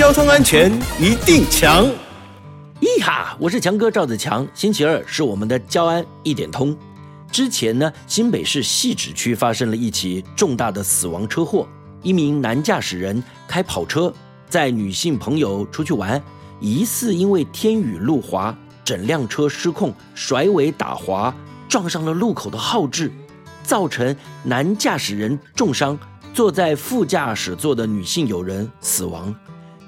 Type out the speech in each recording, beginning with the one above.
交通安全一定强。咿哈，我是强哥赵子强。星期二是我们的交安一点通。之前呢，新北市汐止区发生了一起重大的死亡车祸，一名男驾驶人开跑车载女性朋友出去玩，疑似因为天雨路滑，整辆车失控甩尾打滑，撞上了路口的号志，造成男驾驶人重伤，坐在副驾驶座的女性友人死亡。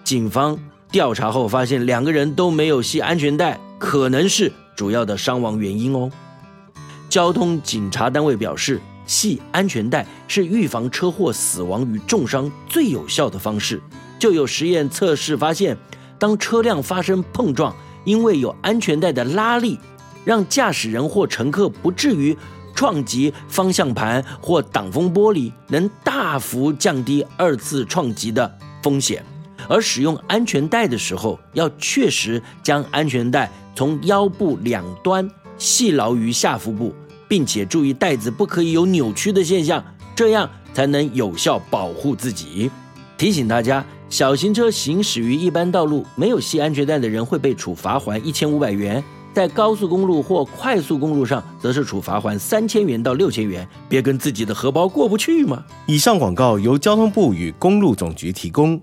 警方调查后发现，两个人都没有系安全带，可能是主要的伤亡原因哦。交通警察单位表示，系安全带是预防车祸死亡与重伤最有效的方式。就有实验测试发现，当车辆发生碰撞，因为有安全带的拉力，让驾驶人或乘客不至于撞击方向盘或挡风玻璃，能大幅降低二次撞击的风险。而使用安全带的时候，要确实将安全带从腰部两端系牢于下腹部。并且注意带子不可以有扭曲的现象，这样才能有效保护自己。提醒大家，小型车行驶于一般道路没有系安全带的人会被处罚款一千五百元，在高速公路或快速公路上则是处罚款三千元到六千元。别跟自己的荷包过不去嘛！以上广告由交通部与公路总局提供。